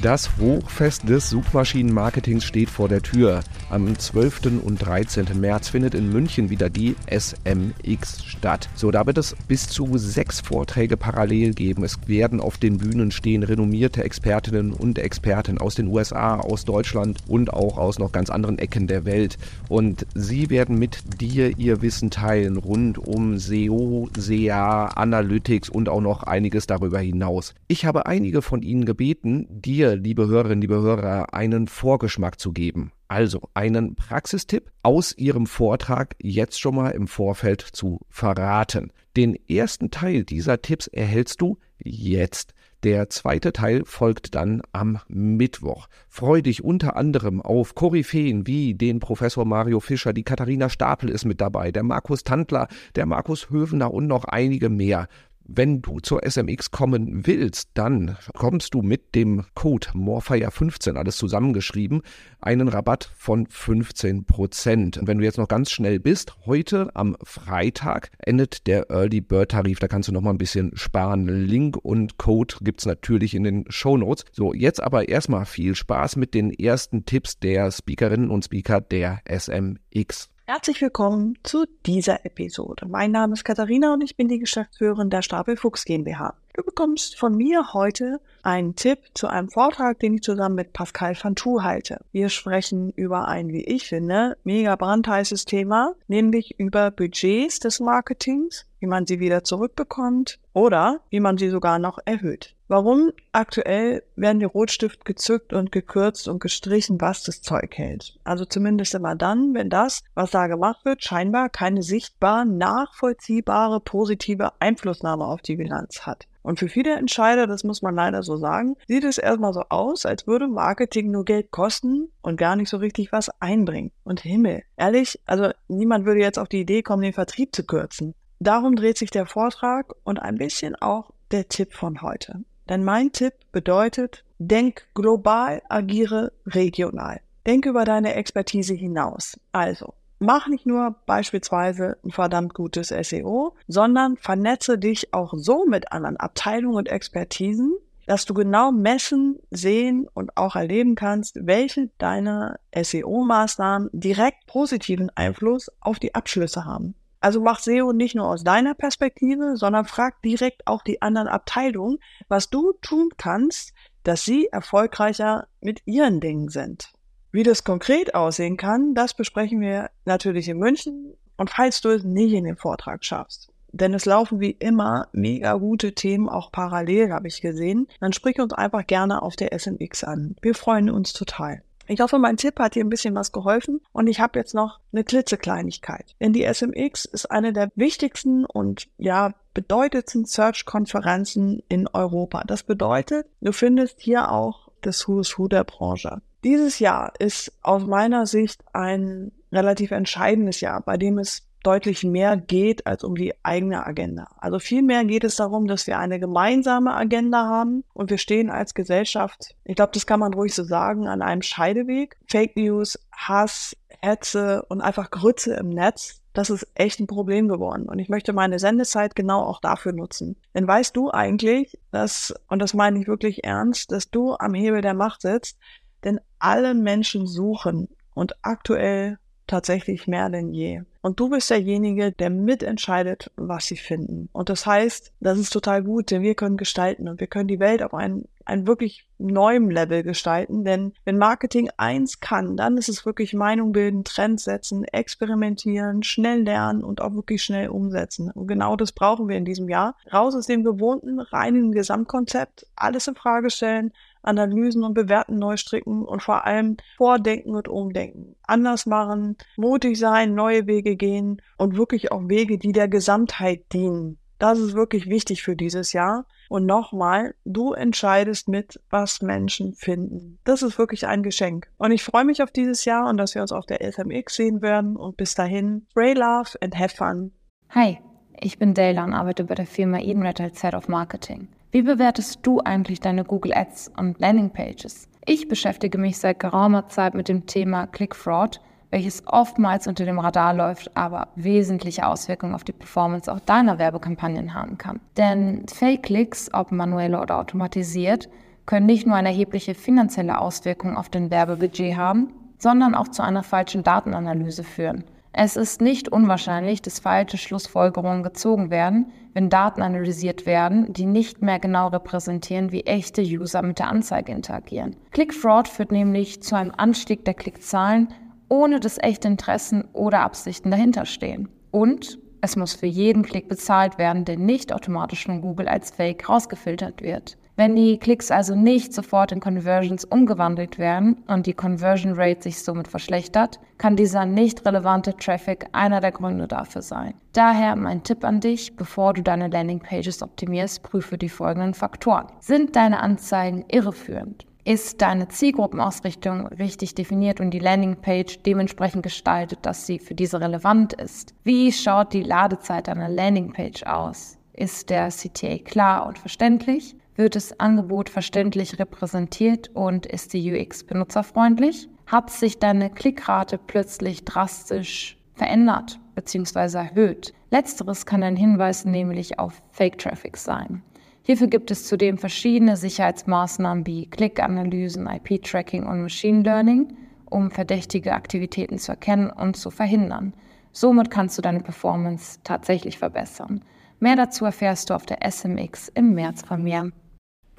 Das Hochfest des Suchmaschinenmarketings steht vor der Tür. Am 12. und 13. März findet in München wieder die SMX statt. So, da wird es bis zu sechs Vorträge parallel geben. Es werden auf den Bühnen stehen renommierte Expertinnen und Experten aus den USA, aus Deutschland und auch aus noch ganz anderen Ecken der Welt. Und sie werden mit dir ihr Wissen teilen rund um SEO, SEA, Analytics und auch noch einiges darüber hinaus. Ich habe einige von ihnen gebeten, dir liebe Hörerinnen, liebe Hörer, einen Vorgeschmack zu geben. Also einen Praxistipp aus Ihrem Vortrag jetzt schon mal im Vorfeld zu verraten. Den ersten Teil dieser Tipps erhältst du jetzt. Der zweite Teil folgt dann am Mittwoch. Freu dich unter anderem auf Koryphäen wie den Professor Mario Fischer, die Katharina Stapel ist mit dabei, der Markus Tandler, der Markus Hövener und noch einige mehr. Wenn du zur SMX kommen willst, dann kommst du mit dem Code Morfire15, alles zusammengeschrieben, einen Rabatt von 15 Prozent. Und wenn du jetzt noch ganz schnell bist, heute am Freitag endet der Early Bird Tarif. Da kannst du noch mal ein bisschen sparen. Link und Code gibt's natürlich in den Show Notes. So, jetzt aber erstmal viel Spaß mit den ersten Tipps der Speakerinnen und Speaker der SMX. Herzlich willkommen zu dieser Episode. Mein Name ist Katharina und ich bin die Geschäftsführerin der Stapel Fuchs GmbH. Du bekommst von mir heute einen Tipp zu einem Vortrag, den ich zusammen mit Pascal van Thu halte. Wir sprechen über ein, wie ich finde, mega brandheißes Thema, nämlich über Budgets des Marketings, wie man sie wieder zurückbekommt oder wie man sie sogar noch erhöht. Warum aktuell werden die Rotstift gezückt und gekürzt und gestrichen, was das Zeug hält? Also zumindest immer dann, wenn das, was da gemacht wird, scheinbar keine sichtbar nachvollziehbare positive Einflussnahme auf die Bilanz hat. Und für viele Entscheider, das muss man leider so sagen, sieht es erstmal so aus, als würde Marketing nur Geld kosten und gar nicht so richtig was einbringen. Und Himmel, ehrlich, also niemand würde jetzt auf die Idee kommen, den Vertrieb zu kürzen. Darum dreht sich der Vortrag und ein bisschen auch der Tipp von heute. Denn mein Tipp bedeutet, denk global, agiere regional. Denk über deine Expertise hinaus. Also, mach nicht nur beispielsweise ein verdammt gutes SEO, sondern vernetze dich auch so mit anderen Abteilungen und Expertisen, dass du genau messen, sehen und auch erleben kannst, welche deiner SEO-Maßnahmen direkt positiven Einfluss auf die Abschlüsse haben. Also mach SEO nicht nur aus deiner Perspektive, sondern frag direkt auch die anderen Abteilungen, was du tun kannst, dass sie erfolgreicher mit ihren Dingen sind. Wie das konkret aussehen kann, das besprechen wir natürlich in München und falls du es nicht in den Vortrag schaffst. Denn es laufen wie immer mega gute Themen auch parallel, habe ich gesehen. Dann sprich uns einfach gerne auf der SMX an. Wir freuen uns total. Ich hoffe, mein Tipp hat dir ein bisschen was geholfen und ich habe jetzt noch eine klitzekleinigkeit. Denn die SMX ist eine der wichtigsten und ja, bedeutendsten Search-Konferenzen in Europa. Das bedeutet, du findest hier auch das Who's Who der Branche. Dieses Jahr ist aus meiner Sicht ein relativ entscheidendes Jahr, bei dem es deutlich mehr geht als um die eigene Agenda. Also vielmehr geht es darum, dass wir eine gemeinsame Agenda haben und wir stehen als Gesellschaft, ich glaube, das kann man ruhig so sagen, an einem Scheideweg. Fake News, Hass, Hetze und einfach Grütze im Netz, das ist echt ein Problem geworden. Und ich möchte meine Sendezeit genau auch dafür nutzen. Denn weißt du eigentlich, dass, und das meine ich wirklich ernst, dass du am Hebel der Macht sitzt, denn alle Menschen suchen und aktuell tatsächlich mehr denn je. Und du bist derjenige, der mitentscheidet, was sie finden. Und das heißt, das ist total gut, denn wir können gestalten und wir können die Welt auf einen, einen wirklich neuen Level gestalten. Denn wenn Marketing eins kann, dann ist es wirklich Meinung bilden, Trends setzen, experimentieren, schnell lernen und auch wirklich schnell umsetzen. Und genau das brauchen wir in diesem Jahr. Raus aus dem gewohnten, reinen Gesamtkonzept, alles in Frage stellen, Analysen und Bewerten neu stricken und vor allem vordenken und umdenken. Anders machen, mutig sein, neue Wege gehen und wirklich auch Wege, die der Gesamtheit dienen. Das ist wirklich wichtig für dieses Jahr. Und nochmal, du entscheidest mit, was Menschen finden. Das ist wirklich ein Geschenk. Und ich freue mich auf dieses Jahr und dass wir uns auf der SMX sehen werden. Und bis dahin, pray love and have fun. Hi, ich bin Dayla und arbeite bei der Firma Edenred als Head of Marketing. Wie bewertest du eigentlich deine Google Ads und Landing Pages? Ich beschäftige mich seit geraumer Zeit mit dem Thema Click Fraud welches oftmals unter dem Radar läuft, aber wesentliche Auswirkungen auf die Performance auch deiner Werbekampagnen haben kann. Denn Fake-Klicks, ob manuell oder automatisiert, können nicht nur eine erhebliche finanzielle Auswirkung auf dein Werbebudget haben, sondern auch zu einer falschen Datenanalyse führen. Es ist nicht unwahrscheinlich, dass falsche Schlussfolgerungen gezogen werden, wenn Daten analysiert werden, die nicht mehr genau repräsentieren, wie echte User mit der Anzeige interagieren. Click-Fraud führt nämlich zu einem Anstieg der Klickzahlen, ohne dass echte Interessen oder Absichten dahinter stehen. Und es muss für jeden Klick bezahlt werden, der nicht automatisch von Google als Fake rausgefiltert wird. Wenn die Klicks also nicht sofort in Conversions umgewandelt werden und die Conversion Rate sich somit verschlechtert, kann dieser nicht relevante Traffic einer der Gründe dafür sein. Daher mein Tipp an dich, bevor du deine Landingpages optimierst, prüfe die folgenden Faktoren. Sind deine Anzeigen irreführend? Ist deine Zielgruppenausrichtung richtig definiert und die Landingpage dementsprechend gestaltet, dass sie für diese relevant ist? Wie schaut die Ladezeit deiner Landingpage aus? Ist der CTA klar und verständlich? Wird das Angebot verständlich repräsentiert und ist die UX benutzerfreundlich? Hat sich deine Klickrate plötzlich drastisch verändert bzw. erhöht? Letzteres kann ein Hinweis nämlich auf Fake-Traffic sein. Hierfür gibt es zudem verschiedene Sicherheitsmaßnahmen wie Klickanalysen, IP-Tracking und Machine Learning, um verdächtige Aktivitäten zu erkennen und zu verhindern. Somit kannst du deine Performance tatsächlich verbessern. Mehr dazu erfährst du auf der SMX im März von mir.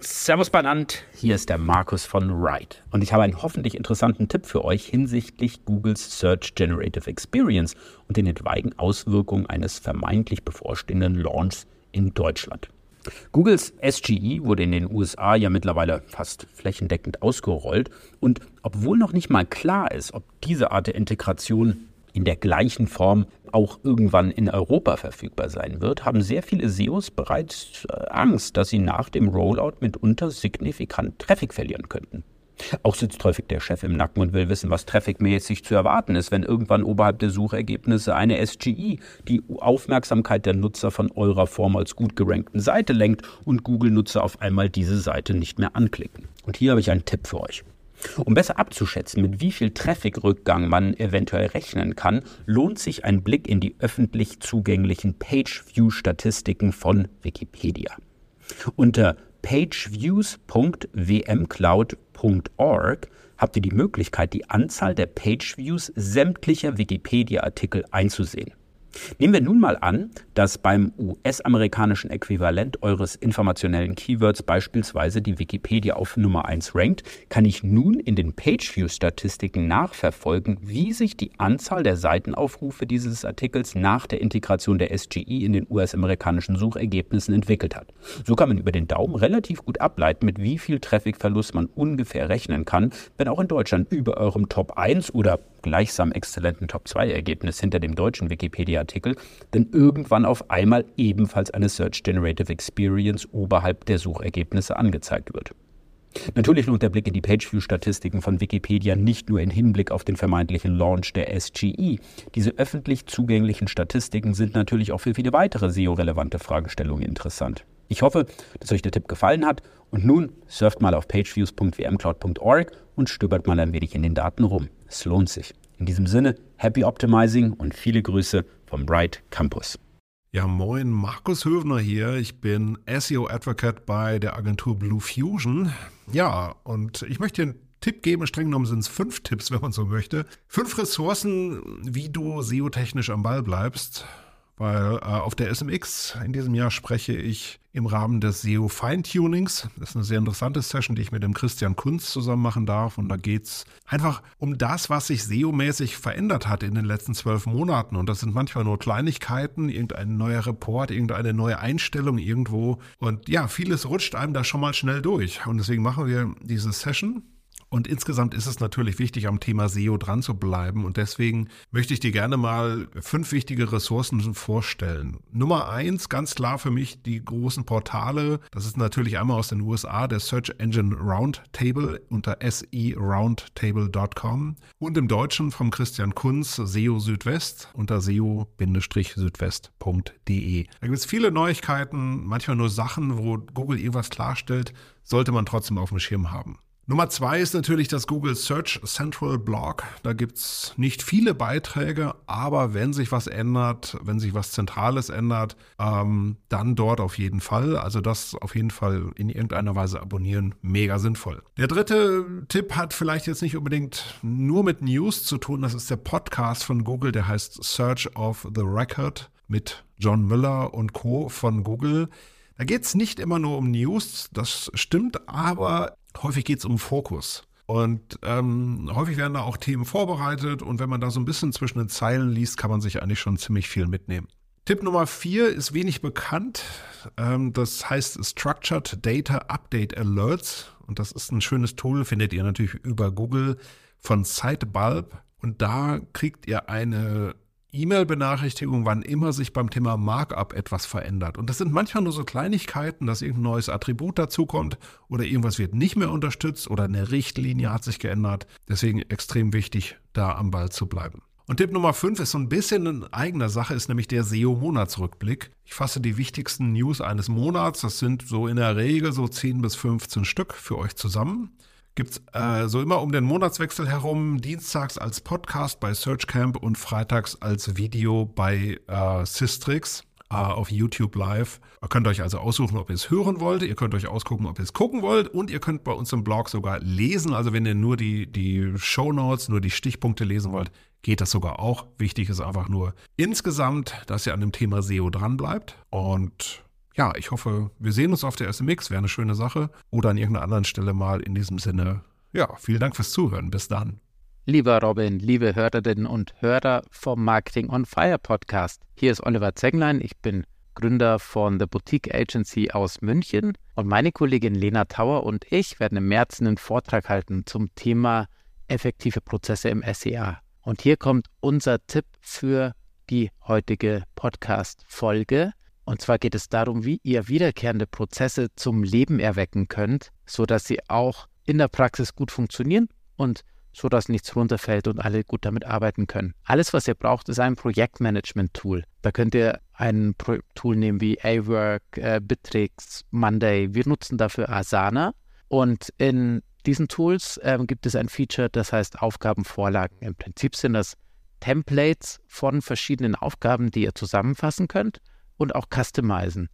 Servus Banant, hier ist der Markus von Ride und ich habe einen hoffentlich interessanten Tipp für euch hinsichtlich Googles Search Generative Experience und den etwaigen Auswirkungen eines vermeintlich bevorstehenden Launchs in Deutschland. Googles SGE wurde in den USA ja mittlerweile fast flächendeckend ausgerollt. Und obwohl noch nicht mal klar ist, ob diese Art der Integration in der gleichen Form auch irgendwann in Europa verfügbar sein wird, haben sehr viele SEOs bereits äh, Angst, dass sie nach dem Rollout mitunter signifikant Traffic verlieren könnten. Auch sitzt häufig der Chef im Nacken und will wissen, was trafficmäßig zu erwarten ist, wenn irgendwann oberhalb der Suchergebnisse eine SGE die Aufmerksamkeit der Nutzer von eurer vormals gut gerankten Seite lenkt und Google-Nutzer auf einmal diese Seite nicht mehr anklicken. Und hier habe ich einen Tipp für euch. Um besser abzuschätzen, mit wie viel Traffic-Rückgang man eventuell rechnen kann, lohnt sich ein Blick in die öffentlich zugänglichen Page-View-Statistiken von Wikipedia. Unter pageviews.wmcloud.org habt ihr die Möglichkeit, die Anzahl der Page-Views sämtlicher Wikipedia-Artikel einzusehen. Nehmen wir nun mal an, dass beim US-amerikanischen Äquivalent eures informationellen Keywords beispielsweise die Wikipedia auf Nummer 1 rankt, kann ich nun in den Pageview-Statistiken nachverfolgen, wie sich die Anzahl der Seitenaufrufe dieses Artikels nach der Integration der SGE in den US-amerikanischen Suchergebnissen entwickelt hat. So kann man über den Daumen relativ gut ableiten, mit wie viel Trafficverlust man ungefähr rechnen kann, wenn auch in Deutschland über eurem Top 1 oder gleichsam exzellenten Top-2-Ergebnis hinter dem deutschen Wikipedia-Artikel, denn irgendwann auf einmal ebenfalls eine Search Generative Experience oberhalb der Suchergebnisse angezeigt wird. Natürlich lohnt der Blick in die Pageview-Statistiken von Wikipedia nicht nur in Hinblick auf den vermeintlichen Launch der SGE. Diese öffentlich zugänglichen Statistiken sind natürlich auch für viele weitere SEO-relevante Fragestellungen interessant. Ich hoffe, dass euch der Tipp gefallen hat und nun surft mal auf pageviews.wmcloud.org und stöbert mal ein wenig in den Daten rum. Es lohnt sich. In diesem Sinne, happy optimizing und viele Grüße vom Bright Campus. Ja, moin, Markus Höfner hier. Ich bin SEO Advocate bei der Agentur Blue Fusion. Ja, und ich möchte dir einen Tipp geben. Streng genommen sind es fünf Tipps, wenn man so möchte. Fünf Ressourcen, wie du SEO-technisch am Ball bleibst weil äh, auf der SMX in diesem Jahr spreche ich im Rahmen des SEO Feintunings. Das ist eine sehr interessante Session, die ich mit dem Christian Kunz zusammen machen darf. Und da geht es einfach um das, was sich SEO-mäßig verändert hat in den letzten zwölf Monaten. Und das sind manchmal nur Kleinigkeiten, irgendein neuer Report, irgendeine neue Einstellung irgendwo. Und ja, vieles rutscht einem da schon mal schnell durch. Und deswegen machen wir diese Session und insgesamt ist es natürlich wichtig, am Thema SEO dran zu bleiben. Und deswegen möchte ich dir gerne mal fünf wichtige Ressourcen vorstellen. Nummer eins, ganz klar für mich, die großen Portale. Das ist natürlich einmal aus den USA der Search Engine Roundtable unter seroundtable.com und im Deutschen vom Christian Kunz SEO Südwest unter seo-südwest.de. Da gibt es viele Neuigkeiten, manchmal nur Sachen, wo Google irgendwas klarstellt, sollte man trotzdem auf dem Schirm haben. Nummer zwei ist natürlich das Google Search Central Blog. Da gibt's nicht viele Beiträge, aber wenn sich was ändert, wenn sich was Zentrales ändert, ähm, dann dort auf jeden Fall. Also das auf jeden Fall in irgendeiner Weise abonnieren, mega sinnvoll. Der dritte Tipp hat vielleicht jetzt nicht unbedingt nur mit News zu tun. Das ist der Podcast von Google, der heißt Search of the Record mit John Müller und Co. von Google. Da geht's nicht immer nur um News, das stimmt, aber häufig geht es um Fokus. Und ähm, häufig werden da auch Themen vorbereitet und wenn man da so ein bisschen zwischen den Zeilen liest, kann man sich eigentlich schon ziemlich viel mitnehmen. Tipp Nummer vier ist wenig bekannt. Ähm, das heißt Structured Data Update Alerts. Und das ist ein schönes Tool, findet ihr natürlich über Google von Sitebulb. Und da kriegt ihr eine E-Mail-Benachrichtigung, wann immer sich beim Thema Markup etwas verändert. Und das sind manchmal nur so Kleinigkeiten, dass irgendein neues Attribut dazukommt oder irgendwas wird nicht mehr unterstützt oder eine Richtlinie hat sich geändert. Deswegen extrem wichtig, da am Ball zu bleiben. Und Tipp Nummer 5 ist so ein bisschen in eigener Sache, ist nämlich der SEO-Monatsrückblick. Ich fasse die wichtigsten News eines Monats, das sind so in der Regel so 10 bis 15 Stück für euch zusammen gibt es äh, so immer um den Monatswechsel herum, dienstags als Podcast bei Searchcamp und freitags als Video bei äh, Systrix äh, auf YouTube Live. Ihr könnt euch also aussuchen, ob ihr es hören wollt. Ihr könnt euch ausgucken, ob ihr es gucken wollt. Und ihr könnt bei uns im Blog sogar lesen. Also wenn ihr nur die, die Show Notes, nur die Stichpunkte lesen wollt, geht das sogar auch. Wichtig ist einfach nur insgesamt, dass ihr an dem Thema SEO dran bleibt. Und ja, ich hoffe, wir sehen uns auf der SMX, wäre eine schöne Sache. Oder an irgendeiner anderen Stelle mal in diesem Sinne. Ja, vielen Dank fürs Zuhören. Bis dann. Lieber Robin, liebe Hörerinnen und Hörer vom Marketing on Fire Podcast. Hier ist Oliver Zenglein. Ich bin Gründer von The Boutique Agency aus München. Und meine Kollegin Lena Tauer und ich werden im März einen Vortrag halten zum Thema effektive Prozesse im SEA. Und hier kommt unser Tipp für die heutige Podcast-Folge. Und zwar geht es darum, wie ihr wiederkehrende Prozesse zum Leben erwecken könnt, sodass sie auch in der Praxis gut funktionieren und so dass nichts runterfällt und alle gut damit arbeiten können. Alles, was ihr braucht, ist ein Projektmanagement-Tool. Da könnt ihr ein Tool nehmen wie A-Work, äh, Bittrex, Monday. Wir nutzen dafür Asana und in diesen Tools äh, gibt es ein Feature, das heißt Aufgabenvorlagen. Im Prinzip sind das Templates von verschiedenen Aufgaben, die ihr zusammenfassen könnt und auch customizen.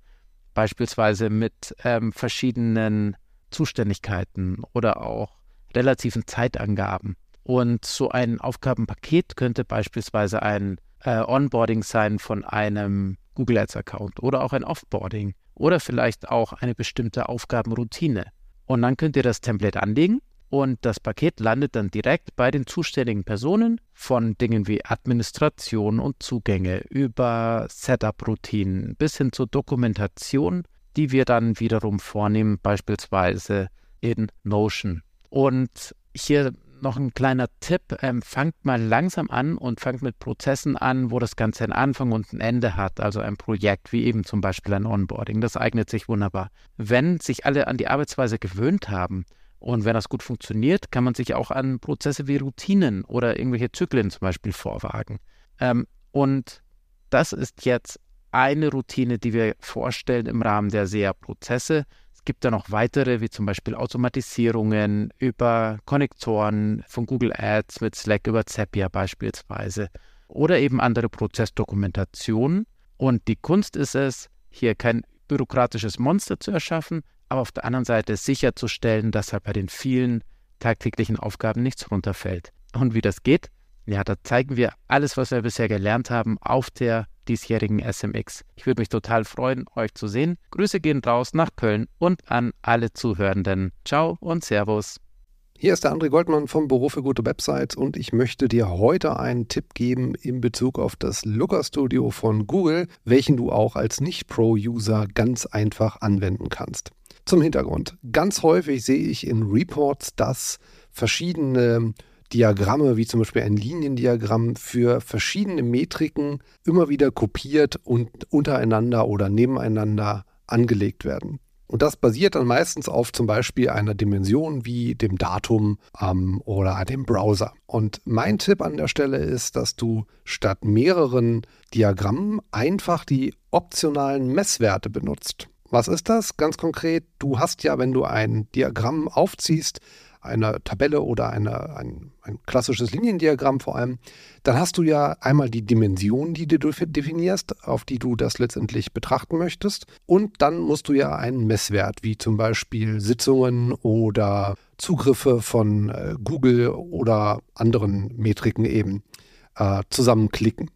Beispielsweise mit ähm, verschiedenen Zuständigkeiten oder auch relativen Zeitangaben. Und so ein Aufgabenpaket könnte beispielsweise ein äh, Onboarding sein von einem Google Ads Account oder auch ein Offboarding oder vielleicht auch eine bestimmte Aufgabenroutine. Und dann könnt ihr das Template anlegen und das Paket landet dann direkt bei den zuständigen Personen von Dingen wie Administration und Zugänge über Setup-Routinen bis hin zur Dokumentation, die wir dann wiederum vornehmen, beispielsweise in Notion. Und hier noch ein kleiner Tipp, ähm, fangt mal langsam an und fangt mit Prozessen an, wo das Ganze einen Anfang und ein Ende hat, also ein Projekt wie eben zum Beispiel ein Onboarding. Das eignet sich wunderbar. Wenn sich alle an die Arbeitsweise gewöhnt haben und wenn das gut funktioniert, kann man sich auch an Prozesse wie Routinen oder irgendwelche Zyklen zum Beispiel vorwagen. Ähm, und das ist jetzt eine Routine, die wir vorstellen im Rahmen der SEA-Prozesse. Es gibt da noch weitere, wie zum Beispiel Automatisierungen über Konnektoren von Google Ads mit Slack über Zapier beispielsweise oder eben andere Prozessdokumentationen. Und die Kunst ist es, hier kein bürokratisches Monster zu erschaffen, aber auf der anderen Seite sicherzustellen, dass halt bei den vielen tagtäglichen Aufgaben nichts runterfällt. Und wie das geht? Ja, da zeigen wir alles, was wir bisher gelernt haben, auf der diesjährigen SMX. Ich würde mich total freuen, euch zu sehen. Grüße gehen raus nach Köln und an alle Zuhörenden. Ciao und Servus. Hier ist der André Goldmann vom Büro für gute Websites und ich möchte dir heute einen Tipp geben in Bezug auf das Looker Studio von Google, welchen du auch als Nicht-Pro-User ganz einfach anwenden kannst. Zum Hintergrund. Ganz häufig sehe ich in Reports, dass verschiedene Diagramme, wie zum Beispiel ein Liniendiagramm, für verschiedene Metriken immer wieder kopiert und untereinander oder nebeneinander angelegt werden. Und das basiert dann meistens auf zum Beispiel einer Dimension wie dem Datum ähm, oder dem Browser. Und mein Tipp an der Stelle ist, dass du statt mehreren Diagrammen einfach die optionalen Messwerte benutzt. Was ist das? Ganz konkret, du hast ja, wenn du ein Diagramm aufziehst, eine Tabelle oder eine, ein, ein klassisches Liniendiagramm vor allem, dann hast du ja einmal die Dimension, die du definierst, auf die du das letztendlich betrachten möchtest. Und dann musst du ja einen Messwert, wie zum Beispiel Sitzungen oder Zugriffe von äh, Google oder anderen Metriken eben äh, zusammenklicken.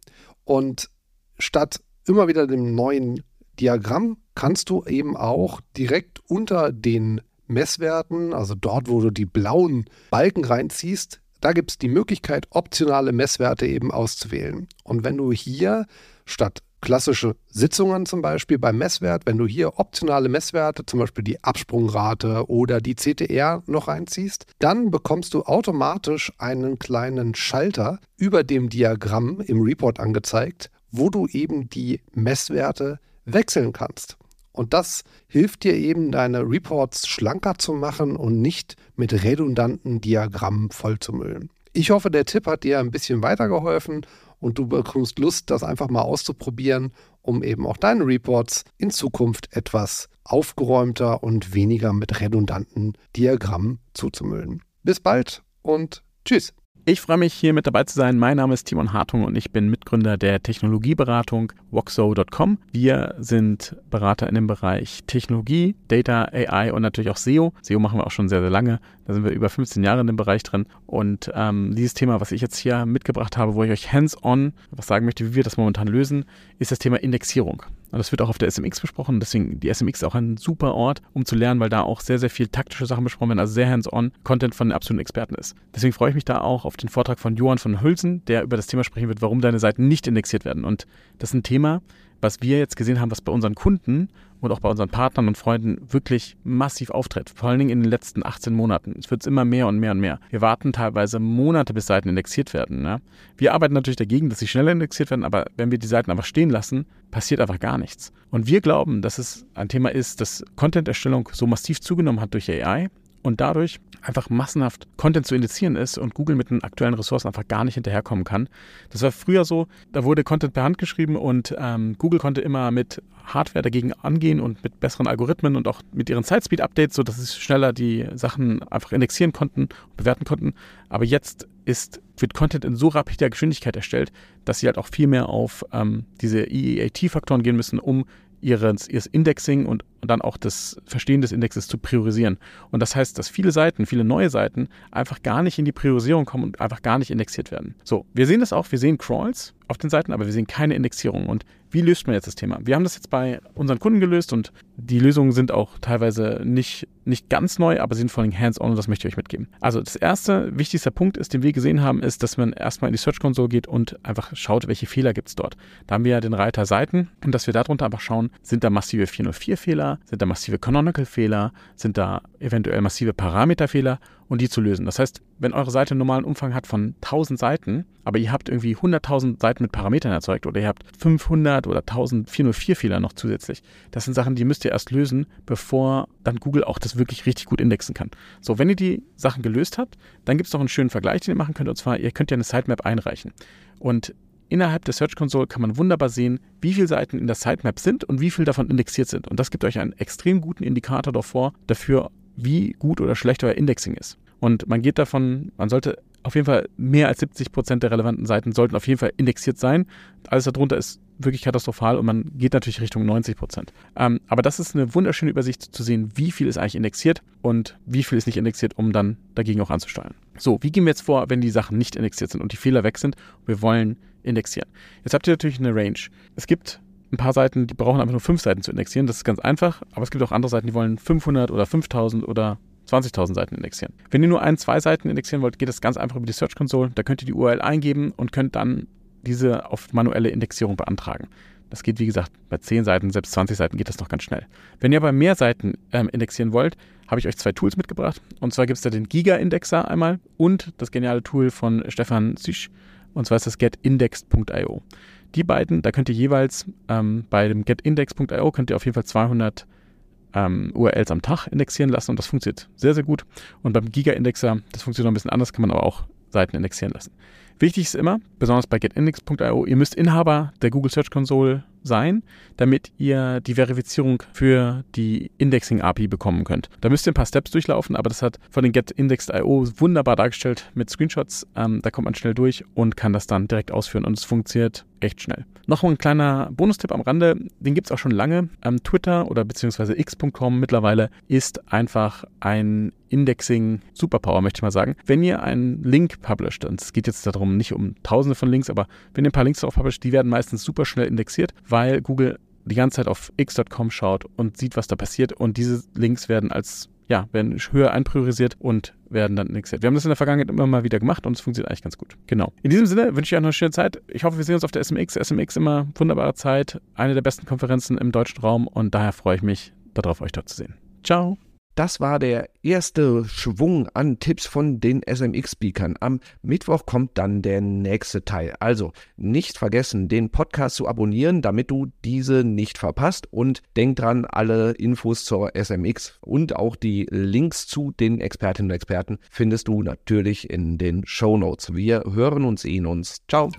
Und statt immer wieder dem neuen Diagramm kannst du eben auch direkt unter den Messwerten, also dort, wo du die blauen Balken reinziehst, da gibt es die Möglichkeit, optionale Messwerte eben auszuwählen. Und wenn du hier statt klassische Sitzungen zum Beispiel beim Messwert, wenn du hier optionale Messwerte, zum Beispiel die Absprungrate oder die CTR noch reinziehst, dann bekommst du automatisch einen kleinen Schalter über dem Diagramm im Report angezeigt, wo du eben die Messwerte wechseln kannst. Und das hilft dir eben, deine Reports schlanker zu machen und nicht mit redundanten Diagrammen vollzumüllen. Ich hoffe, der Tipp hat dir ein bisschen weitergeholfen und du bekommst Lust, das einfach mal auszuprobieren, um eben auch deine Reports in Zukunft etwas aufgeräumter und weniger mit redundanten Diagrammen zuzumüllen. Bis bald und tschüss. Ich freue mich, hier mit dabei zu sein. Mein Name ist Timon Hartung und ich bin Mitgründer der Technologieberatung Voxo.com. Wir sind Berater in dem Bereich Technologie, Data, AI und natürlich auch SEO. SEO machen wir auch schon sehr, sehr lange. Da sind wir über 15 Jahre in dem Bereich drin. Und ähm, dieses Thema, was ich jetzt hier mitgebracht habe, wo ich euch hands-on was sagen möchte, wie wir das momentan lösen, ist das Thema Indexierung. Das wird auch auf der SMX besprochen. Deswegen die SMX ist auch ein super Ort, um zu lernen, weil da auch sehr, sehr viel taktische Sachen besprochen werden, also sehr hands-on Content von den absoluten Experten ist. Deswegen freue ich mich da auch auf den Vortrag von Johann von Hülsen, der über das Thema sprechen wird, warum deine Seiten nicht indexiert werden. Und das ist ein Thema, was wir jetzt gesehen haben, was bei unseren Kunden und auch bei unseren Partnern und Freunden wirklich massiv auftritt. Vor allen Dingen in den letzten 18 Monaten. Es wird immer mehr und mehr und mehr. Wir warten teilweise Monate, bis Seiten indexiert werden. Ne? Wir arbeiten natürlich dagegen, dass sie schneller indexiert werden, aber wenn wir die Seiten einfach stehen lassen, passiert einfach gar nichts. Und wir glauben, dass es ein Thema ist, dass Content-Erstellung so massiv zugenommen hat durch AI und dadurch einfach massenhaft Content zu indizieren ist und Google mit den aktuellen Ressourcen einfach gar nicht hinterherkommen kann. Das war früher so, da wurde Content per Hand geschrieben und ähm, Google konnte immer mit Hardware dagegen angehen und mit besseren Algorithmen und auch mit ihren Sitespeed-Updates, sodass sie schneller die Sachen einfach indexieren konnten und bewerten konnten. Aber jetzt ist, wird Content in so rapider Geschwindigkeit erstellt, dass sie halt auch viel mehr auf ähm, diese EEAT-Faktoren gehen müssen, um ihres, ihres Indexing und dann auch das Verstehen des Indexes zu priorisieren. Und das heißt, dass viele Seiten, viele neue Seiten einfach gar nicht in die Priorisierung kommen und einfach gar nicht indexiert werden. So, wir sehen das auch, wir sehen Crawls auf den Seiten, aber wir sehen keine Indexierung. Und wie löst man jetzt das Thema? Wir haben das jetzt bei unseren Kunden gelöst und die Lösungen sind auch teilweise nicht, nicht ganz neu, aber sind vor allem hands-on und das möchte ich euch mitgeben. Also das erste, wichtigste Punkt ist, den wir gesehen haben, ist, dass man erstmal in die Search Console geht und einfach schaut, welche Fehler gibt es dort. Da haben wir ja den Reiter Seiten und dass wir darunter einfach schauen, sind da massive 404-Fehler, sind da massive Canonical-Fehler, sind da eventuell massive Parameterfehler und die zu lösen. Das heißt, wenn eure Seite einen normalen Umfang hat von 1000 Seiten, aber ihr habt irgendwie 100.000 Seiten mit Parametern erzeugt oder ihr habt 500 oder 1404 Fehler noch zusätzlich, das sind Sachen, die müsst ihr erst lösen, bevor dann Google auch das wirklich richtig gut indexen kann. So, wenn ihr die Sachen gelöst habt, dann gibt es noch einen schönen Vergleich, den ihr machen könnt, und zwar, ihr könnt ja eine Sitemap einreichen. Und Innerhalb der Search Console kann man wunderbar sehen, wie viele Seiten in der Sitemap sind und wie viele davon indexiert sind. Und das gibt euch einen extrem guten Indikator davor, dafür, wie gut oder schlecht euer Indexing ist. Und man geht davon, man sollte auf jeden Fall mehr als 70 Prozent der relevanten Seiten sollten auf jeden Fall indexiert sein. Alles darunter ist wirklich katastrophal und man geht natürlich Richtung 90 Prozent. Ähm, aber das ist eine wunderschöne Übersicht zu sehen, wie viel ist eigentlich indexiert und wie viel ist nicht indexiert, um dann dagegen auch anzusteuern. So, wie gehen wir jetzt vor, wenn die Sachen nicht indexiert sind und die Fehler weg sind? Wir wollen indexieren. Jetzt habt ihr natürlich eine Range. Es gibt ein paar Seiten, die brauchen einfach nur fünf Seiten zu indexieren. Das ist ganz einfach. Aber es gibt auch andere Seiten, die wollen 500 oder 5000 oder 20.000 Seiten indexieren. Wenn ihr nur ein, zwei Seiten indexieren wollt, geht das ganz einfach über die Search Console. Da könnt ihr die URL eingeben und könnt dann diese auf manuelle Indexierung beantragen. Das geht, wie gesagt, bei 10 Seiten, selbst 20 Seiten geht das noch ganz schnell. Wenn ihr aber mehr Seiten ähm, indexieren wollt, habe ich euch zwei Tools mitgebracht. Und zwar gibt es da den Giga-Indexer einmal und das geniale Tool von Stefan Zisch. Und zwar ist das getindexed.io. Die beiden, da könnt ihr jeweils ähm, bei dem getindex.io könnt ihr auf jeden Fall 200 ähm, URLs am Tag indexieren lassen und das funktioniert sehr, sehr gut. Und beim Giga-Indexer, das funktioniert noch ein bisschen anders, kann man aber auch Seiten indexieren lassen. Wichtig ist immer, besonders bei getindex.io, ihr müsst Inhaber der Google Search Console sein, damit ihr die Verifizierung für die Indexing-API bekommen könnt. Da müsst ihr ein paar Steps durchlaufen, aber das hat von den GetIndexed.io wunderbar dargestellt mit Screenshots. Ähm, da kommt man schnell durch und kann das dann direkt ausführen und es funktioniert echt schnell. Noch ein kleiner Bonustipp am Rande, den gibt es auch schon lange. Ähm, Twitter oder beziehungsweise x.com mittlerweile ist einfach ein Indexing Superpower, möchte ich mal sagen. Wenn ihr einen Link publisht, und es geht jetzt darum, nicht um tausende von Links, aber wenn ihr ein paar Links drauf publisht, die werden meistens super schnell indexiert, weil Google die ganze Zeit auf x.com schaut und sieht, was da passiert und diese Links werden als ja, werden höher einpriorisiert und werden dann indexiert. Wir haben das in der Vergangenheit immer mal wieder gemacht und es funktioniert eigentlich ganz gut. Genau. In diesem Sinne wünsche ich euch noch eine schöne Zeit. Ich hoffe, wir sehen uns auf der SMX. SMX immer wunderbare Zeit, eine der besten Konferenzen im deutschen Raum und daher freue ich mich darauf, euch dort zu sehen. Ciao. Das war der erste Schwung an Tipps von den SMX-Speakern. Am Mittwoch kommt dann der nächste Teil. Also nicht vergessen, den Podcast zu abonnieren, damit du diese nicht verpasst. Und denk dran, alle Infos zur SMX und auch die Links zu den Expertinnen und Experten findest du natürlich in den Show Notes. Wir hören und sehen uns. Ciao.